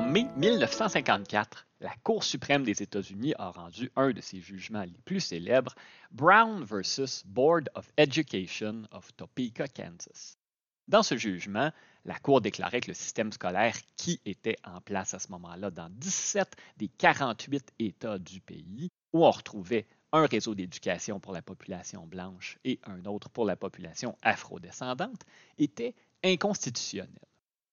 En mai 1954, la Cour suprême des États-Unis a rendu un de ses jugements les plus célèbres, Brown versus Board of Education of Topeka, Kansas. Dans ce jugement, la Cour déclarait que le système scolaire qui était en place à ce moment-là dans 17 des 48 États du pays, où on retrouvait un réseau d'éducation pour la population blanche et un autre pour la population afrodescendante, était inconstitutionnel.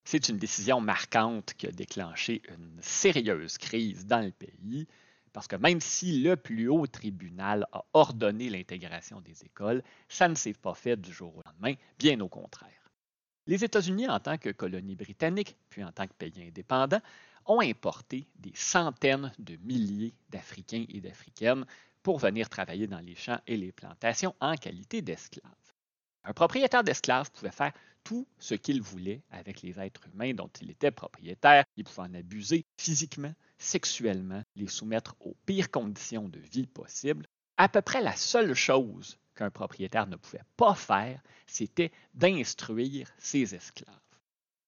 C'est une décision marquante qui a déclenché une sérieuse crise dans le pays, parce que même si le plus haut tribunal a ordonné l'intégration des écoles, ça ne s'est pas fait du jour au lendemain, bien au contraire. Les États-Unis, en tant que colonie britannique, puis en tant que pays indépendant, ont importé des centaines de milliers d'Africains et d'Africaines pour venir travailler dans les champs et les plantations en qualité d'esclaves. Un propriétaire d'esclaves pouvait faire tout ce qu'il voulait avec les êtres humains dont il était propriétaire. Il pouvait en abuser physiquement, sexuellement, les soumettre aux pires conditions de vie possibles. À peu près la seule chose qu'un propriétaire ne pouvait pas faire, c'était d'instruire ses esclaves.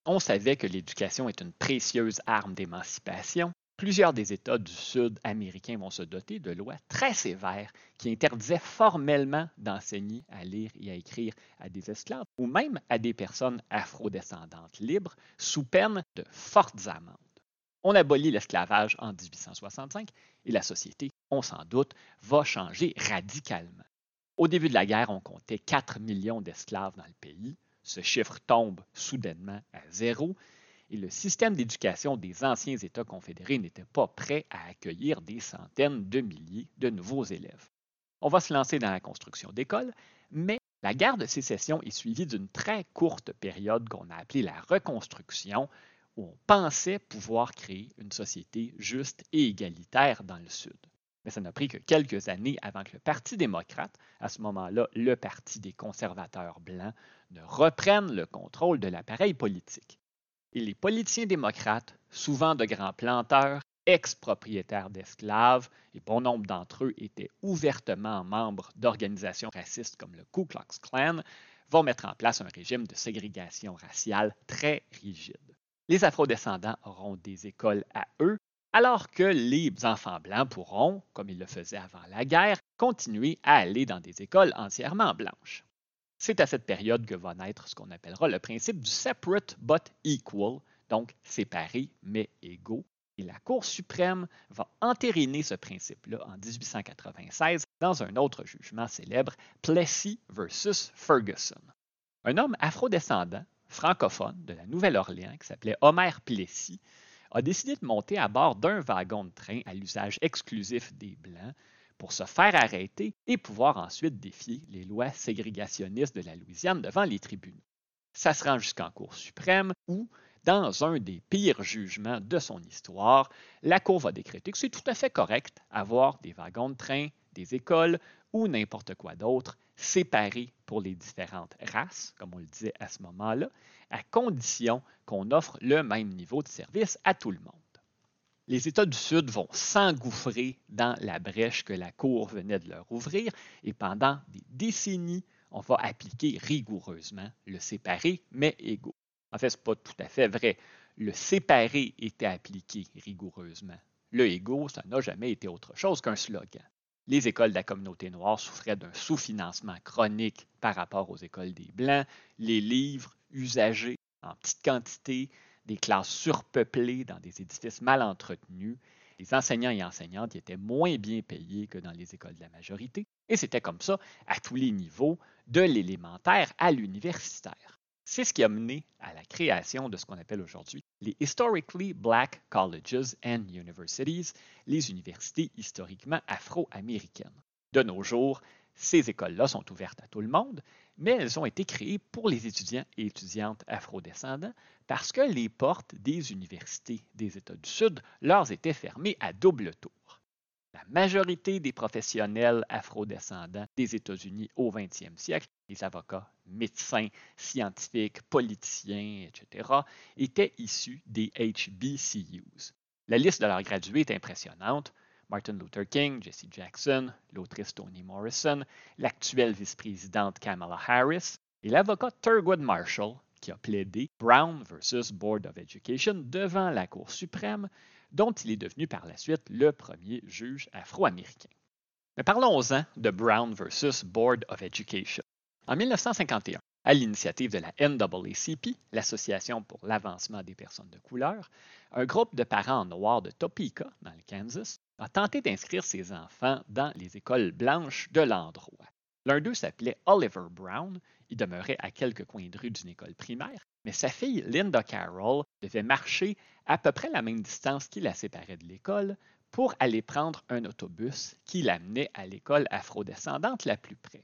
On savait que l'éducation est une précieuse arme d'émancipation, Plusieurs des États du Sud américain vont se doter de lois très sévères qui interdisaient formellement d'enseigner à lire et à écrire à des esclaves ou même à des personnes afrodescendantes libres sous peine de fortes amendes. On abolit l'esclavage en 1865 et la société, on s'en doute, va changer radicalement. Au début de la guerre, on comptait 4 millions d'esclaves dans le pays. Ce chiffre tombe soudainement à zéro et le système d'éducation des anciens États confédérés n'était pas prêt à accueillir des centaines de milliers de nouveaux élèves. On va se lancer dans la construction d'écoles, mais la guerre de sécession est suivie d'une très courte période qu'on a appelée la reconstruction, où on pensait pouvoir créer une société juste et égalitaire dans le Sud. Mais ça n'a pris que quelques années avant que le Parti démocrate, à ce moment-là le Parti des conservateurs blancs, ne reprenne le contrôle de l'appareil politique. Et les politiciens démocrates, souvent de grands planteurs, ex-propriétaires d'esclaves, et bon nombre d'entre eux étaient ouvertement membres d'organisations racistes comme le Ku Klux Klan, vont mettre en place un régime de ségrégation raciale très rigide. Les afrodescendants auront des écoles à eux, alors que les enfants blancs pourront, comme ils le faisaient avant la guerre, continuer à aller dans des écoles entièrement blanches. C'est à cette période que va naître ce qu'on appellera le principe du separate but equal, donc séparés mais égaux. Et la Cour suprême va entériner ce principe-là en 1896 dans un autre jugement célèbre, Plessy versus Ferguson. Un homme afrodescendant, francophone de la Nouvelle-Orléans, qui s'appelait Homer Plessy, a décidé de monter à bord d'un wagon de train à l'usage exclusif des Blancs pour se faire arrêter et pouvoir ensuite défier les lois ségrégationnistes de la Louisiane devant les tribunaux. Ça se rend jusqu'en Cour suprême où, dans un des pires jugements de son histoire, la Cour va décréter que c'est tout à fait correct avoir des wagons de train, des écoles ou n'importe quoi d'autre séparés pour les différentes races, comme on le disait à ce moment-là, à condition qu'on offre le même niveau de service à tout le monde les États du Sud vont s'engouffrer dans la brèche que la Cour venait de leur ouvrir et pendant des décennies, on va appliquer rigoureusement le séparé mais égaux. En fait, ce n'est pas tout à fait vrai. Le séparé était appliqué rigoureusement. Le égaux, ça n'a jamais été autre chose qu'un slogan. Les écoles de la communauté noire souffraient d'un sous-financement chronique par rapport aux écoles des Blancs. Les livres usagés en petite quantité, des classes surpeuplées dans des édifices mal entretenus. Les enseignants et enseignantes étaient moins bien payés que dans les écoles de la majorité, et c'était comme ça à tous les niveaux, de l'élémentaire à l'universitaire. C'est ce qui a mené à la création de ce qu'on appelle aujourd'hui les Historically Black Colleges and Universities, les universités historiquement afro-américaines. De nos jours, ces écoles-là sont ouvertes à tout le monde, mais elles ont été créées pour les étudiants et étudiantes afrodescendants parce que les portes des universités des États du Sud leur étaient fermées à double tour. La majorité des professionnels afrodescendants des États-Unis au 20e siècle, les avocats, médecins, scientifiques, politiciens, etc., étaient issus des HBCUs. La liste de leurs gradués est impressionnante. Martin Luther King, Jesse Jackson, l'autrice Toni Morrison, l'actuelle vice-présidente Kamala Harris et l'avocat Thurgood Marshall, qui a plaidé Brown versus Board of Education devant la Cour suprême, dont il est devenu par la suite le premier juge afro-américain. Mais parlons-en de Brown versus Board of Education. En 1951, à l'initiative de la NAACP, l'Association pour l'avancement des personnes de couleur, un groupe de parents noirs de Topeka, dans le Kansas, a tenté d'inscrire ses enfants dans les écoles blanches de l'endroit. L'un d'eux s'appelait Oliver Brown, il demeurait à quelques coins de rue d'une école primaire, mais sa fille Linda Carroll devait marcher à peu près la même distance qui la séparait de l'école pour aller prendre un autobus qui l'amenait à l'école afrodescendante la plus près.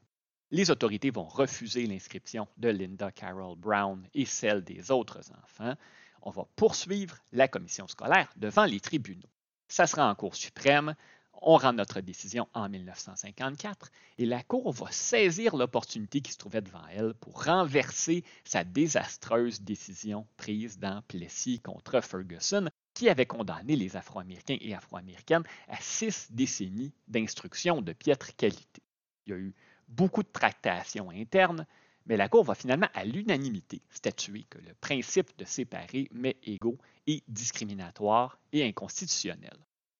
Les autorités vont refuser l'inscription de Linda Carroll Brown et celle des autres enfants. On va poursuivre la commission scolaire devant les tribunaux. Ça sera en Cour suprême. On rend notre décision en 1954 et la Cour va saisir l'opportunité qui se trouvait devant elle pour renverser sa désastreuse décision prise dans Plessis contre Ferguson qui avait condamné les Afro-Américains et Afro-Américaines à six décennies d'instruction de piètre qualité. Il y a eu beaucoup de tractations internes, mais la Cour va finalement à l'unanimité statuer que le principe de séparer mais égaux est discriminatoire et inconstitutionnel.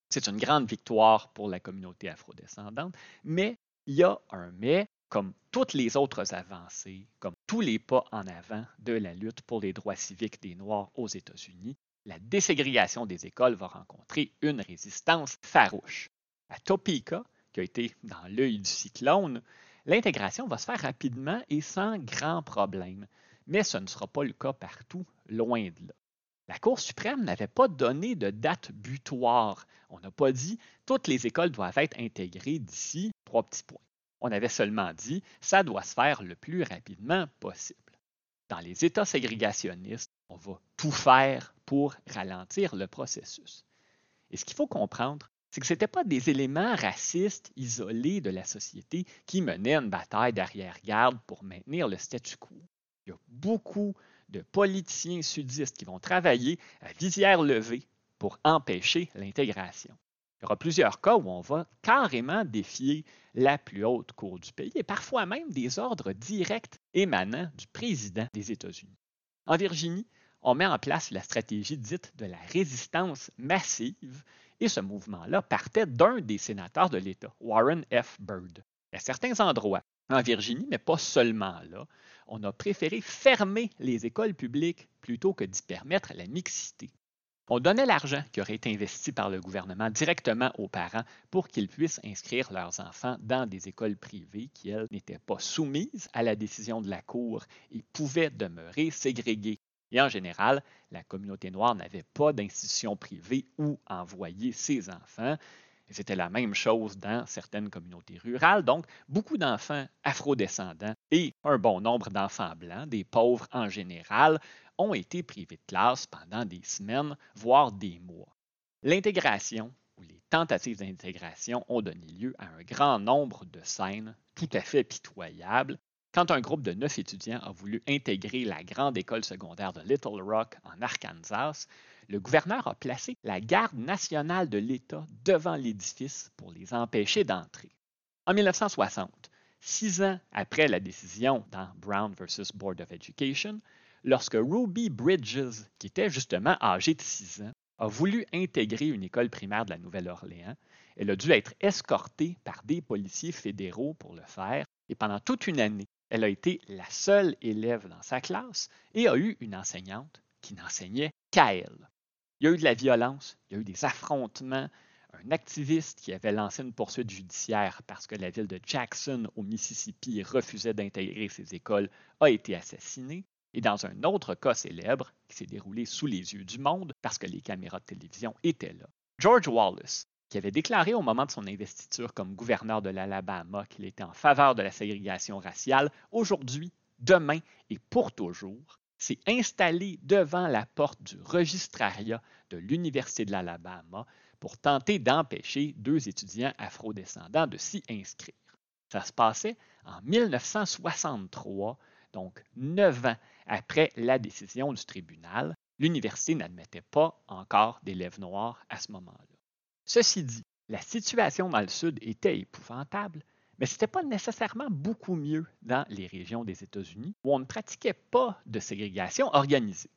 C'est une grande victoire pour la communauté afrodescendante, mais il y a un mais, comme toutes les autres avancées, comme tous les pas en avant de la lutte pour les droits civiques des Noirs aux États-Unis, la déségrégation des écoles va rencontrer une résistance farouche. À Topeka, qui a été dans l'œil du cyclone, l'intégration va se faire rapidement et sans grand problème, mais ce ne sera pas le cas partout, loin de là. La Cour suprême n'avait pas donné de date butoir. On n'a pas dit toutes les écoles doivent être intégrées d'ici trois petits points. On avait seulement dit ça doit se faire le plus rapidement possible. Dans les États ségrégationnistes, on va tout faire pour ralentir le processus. Et ce qu'il faut comprendre, c'est que ce n'étaient pas des éléments racistes isolés de la société qui menaient une bataille d'arrière-garde pour maintenir le statu quo. Il y a beaucoup de politiciens sudistes qui vont travailler à visière levée pour empêcher l'intégration. Il y aura plusieurs cas où on va carrément défier la plus haute cour du pays et parfois même des ordres directs émanant du président des États-Unis. En Virginie, on met en place la stratégie dite de la résistance massive et ce mouvement-là partait d'un des sénateurs de l'État, Warren F. Byrd. À certains endroits, en Virginie, mais pas seulement là, on a préféré fermer les écoles publiques plutôt que d'y permettre la mixité. On donnait l'argent qui aurait été investi par le gouvernement directement aux parents pour qu'ils puissent inscrire leurs enfants dans des écoles privées qui, elles, n'étaient pas soumises à la décision de la Cour et pouvaient demeurer ségrégées. Et en général, la communauté noire n'avait pas d'institution privée où envoyer ses enfants. C'était la même chose dans certaines communautés rurales. Donc, beaucoup d'enfants afrodescendants et un bon nombre d'enfants blancs, des pauvres en général, ont été privés de classe pendant des semaines, voire des mois. L'intégration ou les tentatives d'intégration ont donné lieu à un grand nombre de scènes tout à fait pitoyables. Quand un groupe de neuf étudiants a voulu intégrer la grande école secondaire de Little Rock en Arkansas, le gouverneur a placé la garde nationale de l'État devant l'édifice pour les empêcher d'entrer. En 1960, six ans après la décision dans Brown versus Board of Education, lorsque Ruby Bridges, qui était justement âgée de 6 ans, a voulu intégrer une école primaire de la Nouvelle-Orléans. Elle a dû être escortée par des policiers fédéraux pour le faire et pendant toute une année, elle a été la seule élève dans sa classe et a eu une enseignante qui n'enseignait qu'à elle. Il y a eu de la violence, il y a eu des affrontements. Un activiste qui avait lancé une poursuite judiciaire parce que la ville de Jackson, au Mississippi, refusait d'intégrer ses écoles, a été assassiné. Et dans un autre cas célèbre, qui s'est déroulé sous les yeux du monde parce que les caméras de télévision étaient là, George Wallace, qui avait déclaré au moment de son investiture comme gouverneur de l'Alabama qu'il était en faveur de la ségrégation raciale, aujourd'hui, demain et pour toujours, s'est installé devant la porte du registrariat de l'Université de l'Alabama pour tenter d'empêcher deux étudiants afrodescendants de s'y inscrire. Ça se passait en 1963 donc neuf ans après la décision du tribunal, l'université n'admettait pas encore d'élèves noirs à ce moment-là. Ceci dit, la situation dans le Sud était épouvantable, Mais ce n'était pas nécessairement beaucoup mieux dans les régions des États-Unis où on ne pratiquait pas de ségrégation organisée.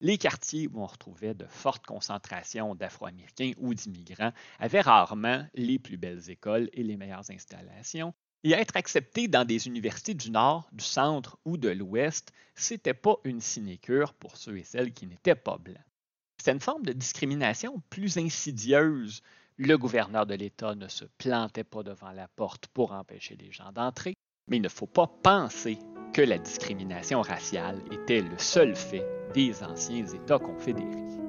Les quartiers où on retrouvait de fortes concentrations d'Afro-Américains ou d'immigrants avaient rarement les plus belles écoles et les meilleures installations. Et être accepté dans des universités du Nord, du Centre ou de l'Ouest, c'était pas une sinécure pour ceux et celles qui n'étaient pas blancs. C'était une forme de discrimination plus insidieuse le gouverneur de l'État ne se plantait pas devant la porte pour empêcher les gens d'entrer, mais il ne faut pas penser que la discrimination raciale était le seul fait des anciens États confédérés.